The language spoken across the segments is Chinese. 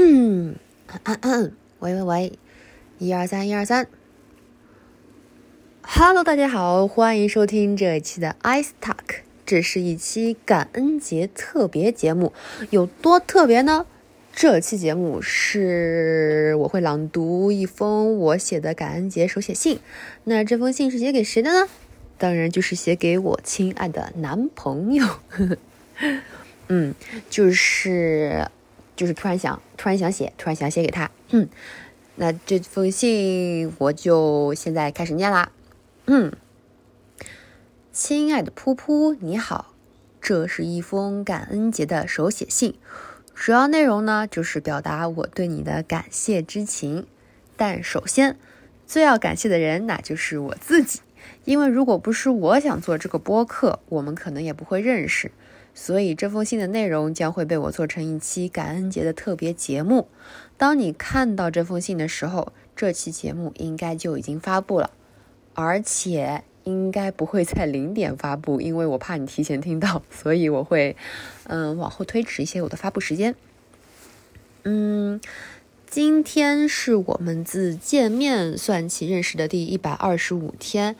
嗯，喂喂喂，一二三，一二三。Hello，大家好，欢迎收听这一期的 Ice Talk。这是一期感恩节特别节目，有多特别呢？这期节目是我会朗读一封我写的感恩节手写信。那这封信是写给谁的呢？当然就是写给我亲爱的男朋友。嗯，就是就是突然想突然想写，突然想写给他。嗯，那这封信我就现在开始念啦。嗯。亲爱的噗噗，你好，这是一封感恩节的手写信，主要内容呢就是表达我对你的感谢之情。但首先，最要感谢的人那就是我自己，因为如果不是我想做这个播客，我们可能也不会认识。所以这封信的内容将会被我做成一期感恩节的特别节目。当你看到这封信的时候，这期节目应该就已经发布了，而且。应该不会在零点发布，因为我怕你提前听到，所以我会，嗯，往后推迟一些我的发布时间。嗯，今天是我们自见面算起认识的第一百二十五天，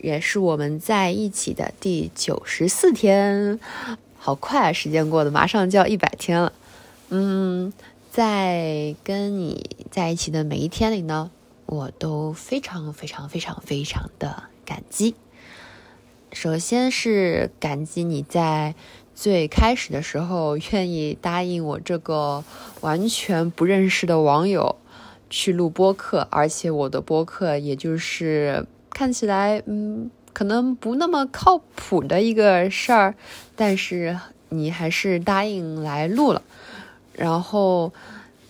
也是我们在一起的第九十四天，好快啊，时间过得马上就要一百天了。嗯，在跟你在一起的每一天里呢，我都非常非常非常非常的。感激，首先是感激你在最开始的时候愿意答应我这个完全不认识的网友去录播客，而且我的播客也就是看起来嗯可能不那么靠谱的一个事儿，但是你还是答应来录了，然后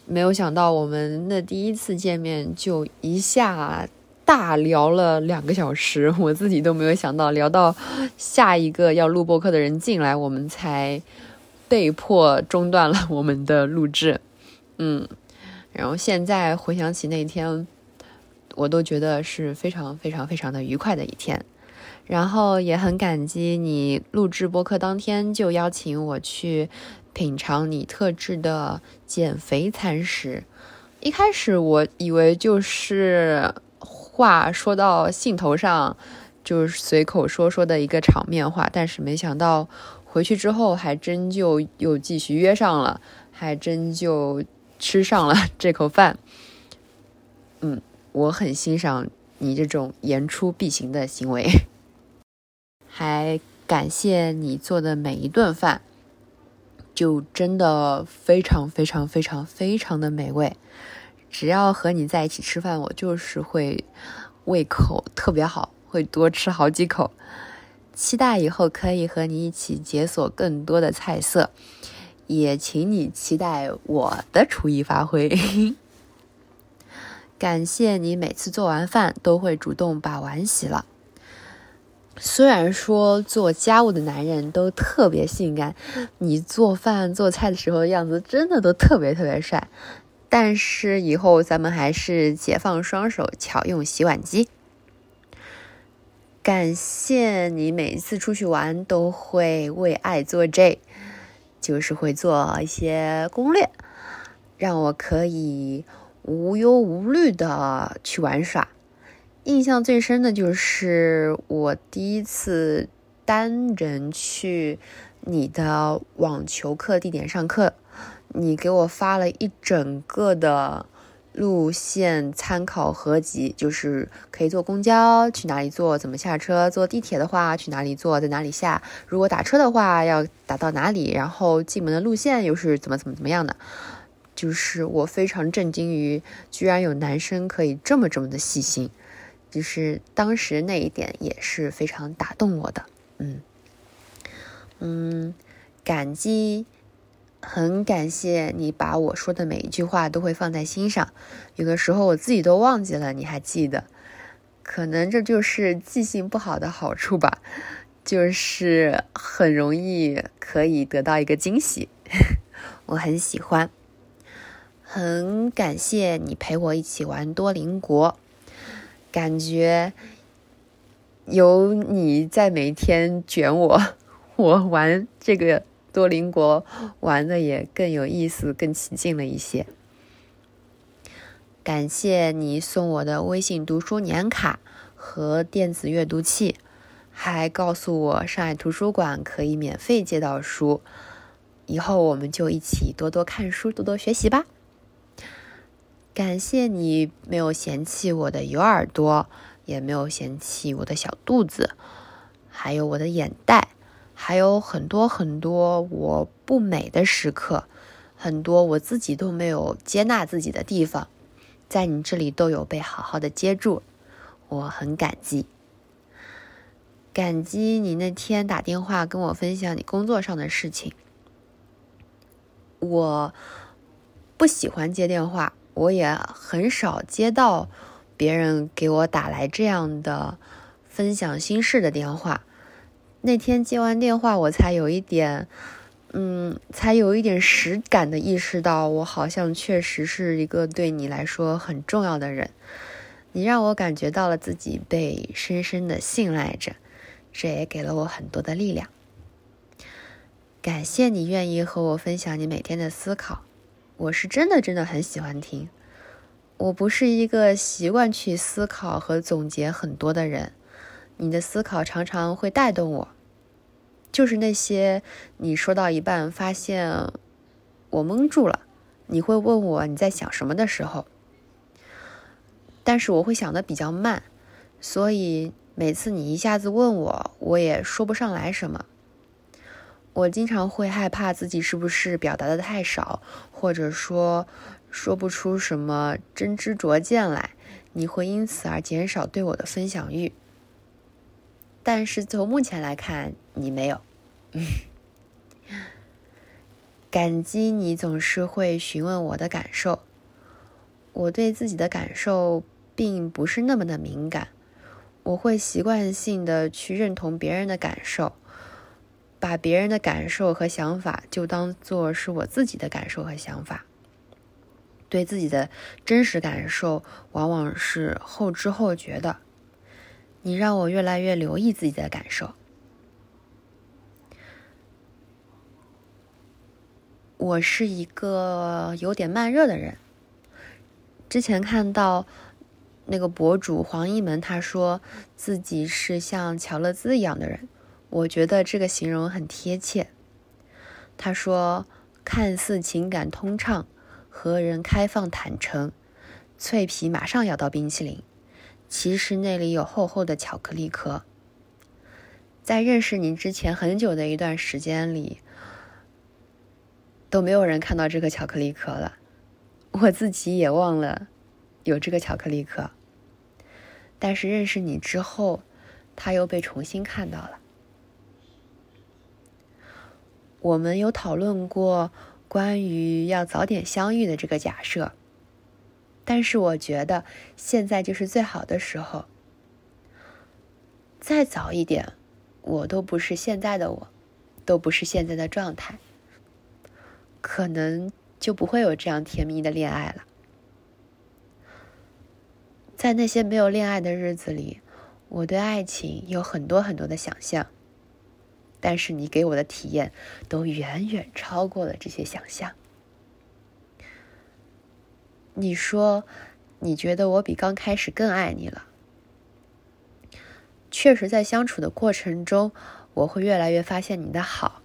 没有想到我们的第一次见面就一下。大聊了两个小时，我自己都没有想到，聊到下一个要录播课的人进来，我们才被迫中断了我们的录制。嗯，然后现在回想起那天，我都觉得是非常非常非常的愉快的一天。然后也很感激你录制播客当天就邀请我去品尝你特制的减肥餐食。一开始我以为就是。话说到兴头上，就是随口说说的一个场面话，但是没想到回去之后还真就又继续约上了，还真就吃上了这口饭。嗯，我很欣赏你这种言出必行的行为，还感谢你做的每一顿饭，就真的非常非常非常非常的美味。只要和你在一起吃饭，我就是会胃口特别好，会多吃好几口。期待以后可以和你一起解锁更多的菜色，也请你期待我的厨艺发挥。感谢你每次做完饭都会主动把碗洗了。虽然说做家务的男人都特别性感，你做饭做菜的时候样子真的都特别特别帅。但是以后咱们还是解放双手，巧用洗碗机。感谢你每一次出去玩都会为爱做 J，就是会做一些攻略，让我可以无忧无虑的去玩耍。印象最深的就是我第一次单人去你的网球课地点上课。你给我发了一整个的路线参考合集，就是可以坐公交去哪里坐，怎么下车；坐地铁的话去哪里坐，在哪里下；如果打车的话要打到哪里，然后进门的路线又是怎么怎么怎么样的。就是我非常震惊于，居然有男生可以这么这么的细心，就是当时那一点也是非常打动我的。嗯嗯，感激。很感谢你把我说的每一句话都会放在心上，有的时候我自己都忘记了，你还记得，可能这就是记性不好的好处吧，就是很容易可以得到一个惊喜，我很喜欢。很感谢你陪我一起玩多邻国，感觉有你在每天卷我，我玩这个。多邻国玩的也更有意思，更起劲了一些。感谢你送我的微信读书年卡和电子阅读器，还告诉我上海图书馆可以免费借到书。以后我们就一起多多看书，多多学习吧。感谢你没有嫌弃我的有耳朵，也没有嫌弃我的小肚子，还有我的眼袋，还有很多很多我不美的时刻，很多我自己都没有接纳自己的地方，在你这里都有被好好的接住，我很感激。感激你那天打电话跟我分享你工作上的事情。我不喜欢接电话，我也很少接到别人给我打来这样的分享心事的电话。那天接完电话，我才有一点，嗯，才有一点实感的意识到，我好像确实是一个对你来说很重要的人。你让我感觉到了自己被深深的信赖着，这也给了我很多的力量。感谢你愿意和我分享你每天的思考，我是真的真的很喜欢听。我不是一个习惯去思考和总结很多的人，你的思考常常会带动我。就是那些你说到一半发现我蒙住了，你会问我你在想什么的时候，但是我会想的比较慢，所以每次你一下子问我，我也说不上来什么。我经常会害怕自己是不是表达的太少，或者说说不出什么真知灼见来，你会因此而减少对我的分享欲。但是从目前来看，你没有。感激你总是会询问我的感受。我对自己的感受并不是那么的敏感，我会习惯性的去认同别人的感受。把别人的感受和想法就当做是我自己的感受和想法，对自己的真实感受往往是后知后觉的。你让我越来越留意自己的感受。我是一个有点慢热的人。之前看到那个博主黄一门，他说自己是像乔乐兹一样的人。我觉得这个形容很贴切。他说：“看似情感通畅，和人开放坦诚，脆皮马上咬到冰淇淋，其实那里有厚厚的巧克力壳。”在认识你之前很久的一段时间里，都没有人看到这个巧克力壳了，我自己也忘了有这个巧克力壳。但是认识你之后，它又被重新看到了。我们有讨论过关于要早点相遇的这个假设，但是我觉得现在就是最好的时候。再早一点，我都不是现在的我，都不是现在的状态，可能就不会有这样甜蜜的恋爱了。在那些没有恋爱的日子里，我对爱情有很多很多的想象。但是你给我的体验都远远超过了这些想象。你说，你觉得我比刚开始更爱你了。确实，在相处的过程中，我会越来越发现你的好，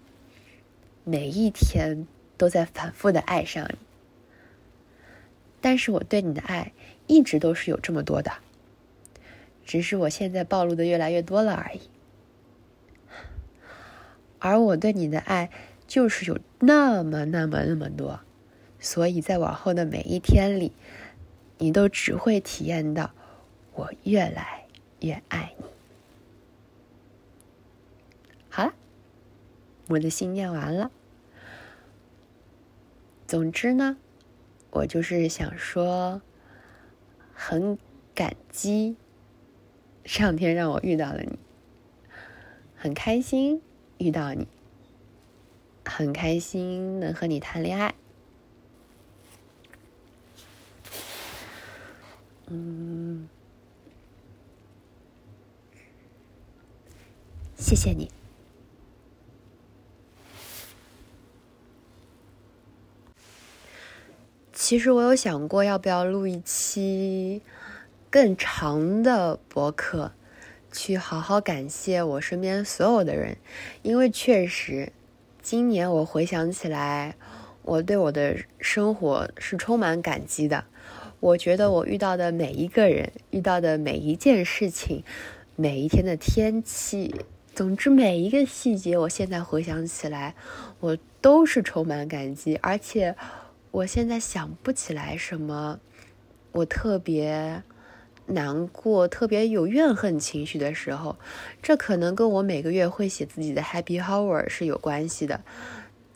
每一天都在反复的爱上你。但是我对你的爱一直都是有这么多的，只是我现在暴露的越来越多了而已。而我对你的爱就是有那么那么那么多，所以在往后的每一天里，你都只会体验到我越来越爱你。好了，我的心念完了。总之呢，我就是想说，很感激上天让我遇到了你，很开心。遇到你，很开心能和你谈恋爱。嗯，谢谢你。其实我有想过要不要录一期更长的博客，去好好感谢我身边所有的人，因为确实，今年我回想起来，我对我的生活是充满感激的。我觉得我遇到的每一个人，遇到的每一件事情，每一天的天气，总之每一个细节，我现在回想起来，我都是充满感激，而且。我现在想不起来什么，我特别难过、特别有怨恨情绪的时候，这可能跟我每个月会写自己的 Happy Hour 是有关系的。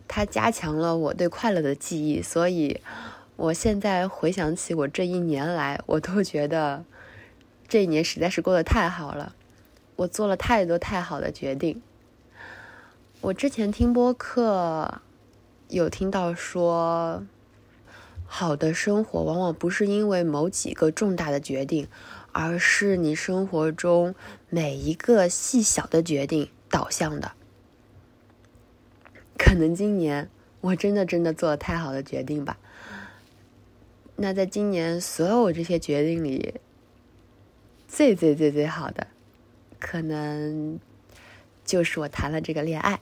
它加强了我对快乐的记忆，所以我现在回想起我这一年来，我都觉得这一年实在是过得太好了。我做了太多太好的决定。我之前听播客有听到说。好的生活往往不是因为某几个重大的决定，而是你生活中每一个细小的决定导向的。可能今年我真的真的做了太好的决定吧。那在今年所有这些决定里，最最最最好的，可能就是我谈了这个恋爱。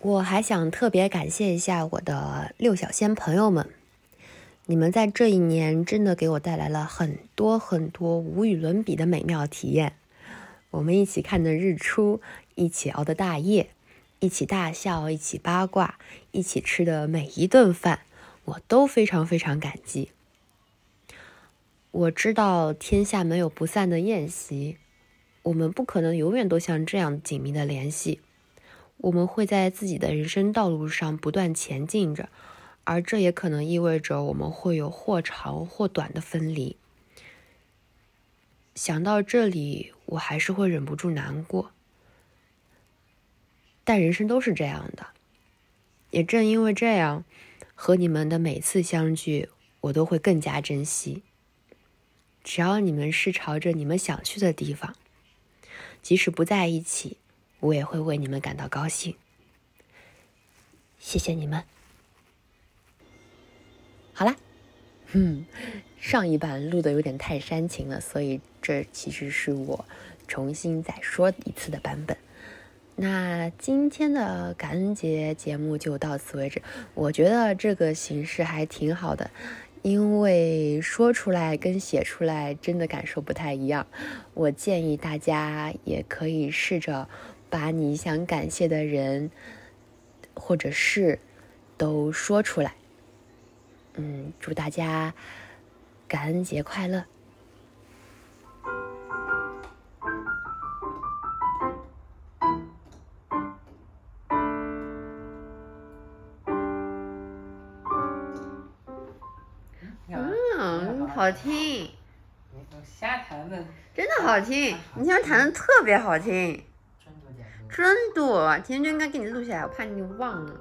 我还想特别感谢一下我的六小仙朋友们，你们在这一年真的给我带来了很多很多无与伦比的美妙体验。我们一起看的日出，一起熬的大夜，一起大笑，一起八卦，一起吃的每一顿饭，我都非常非常感激。我知道天下没有不散的宴席，我们不可能永远都像这样紧密的联系。我们会在自己的人生道路上不断前进着，而这也可能意味着我们会有或长或短的分离。想到这里，我还是会忍不住难过。但人生都是这样的，也正因为这样，和你们的每次相聚，我都会更加珍惜。只要你们是朝着你们想去的地方，即使不在一起。我也会为你们感到高兴，谢谢你们。好啦，嗯，上一版录的有点太煽情了，所以这其实是我重新再说一次的版本。那今天的感恩节节目就到此为止。我觉得这个形式还挺好的，因为说出来跟写出来真的感受不太一样。我建议大家也可以试着。把你想感谢的人或者事都说出来。嗯，祝大家感恩节快乐！嗯，好听。瞎弹的。真的好听，你今天弹的特别好听。真多，今天就应该给你录下来，我怕你忘了。